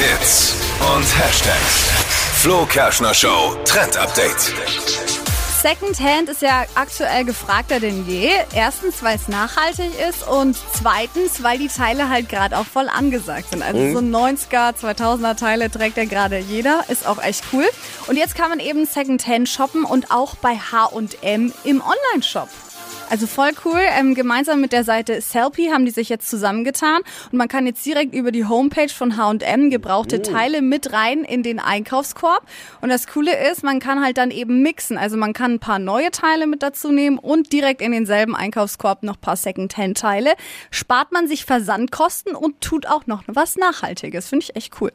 Hits und Hashtags. Flo Kerschner Show Trend Update. Secondhand ist ja aktuell gefragter denn je. Erstens, weil es nachhaltig ist und zweitens, weil die Teile halt gerade auch voll angesagt sind. Also so 90er, 2000er Teile trägt ja gerade jeder. Ist auch echt cool. Und jetzt kann man eben Secondhand shoppen und auch bei H&M im Online-Shop. Also voll cool. Ähm, gemeinsam mit der Seite Selfie haben die sich jetzt zusammengetan und man kann jetzt direkt über die Homepage von H&M gebrauchte Teile mit rein in den Einkaufskorb. Und das Coole ist, man kann halt dann eben mixen. Also man kann ein paar neue Teile mit dazu nehmen und direkt in denselben Einkaufskorb noch ein paar Secondhand-Teile. Spart man sich Versandkosten und tut auch noch was Nachhaltiges. Finde ich echt cool.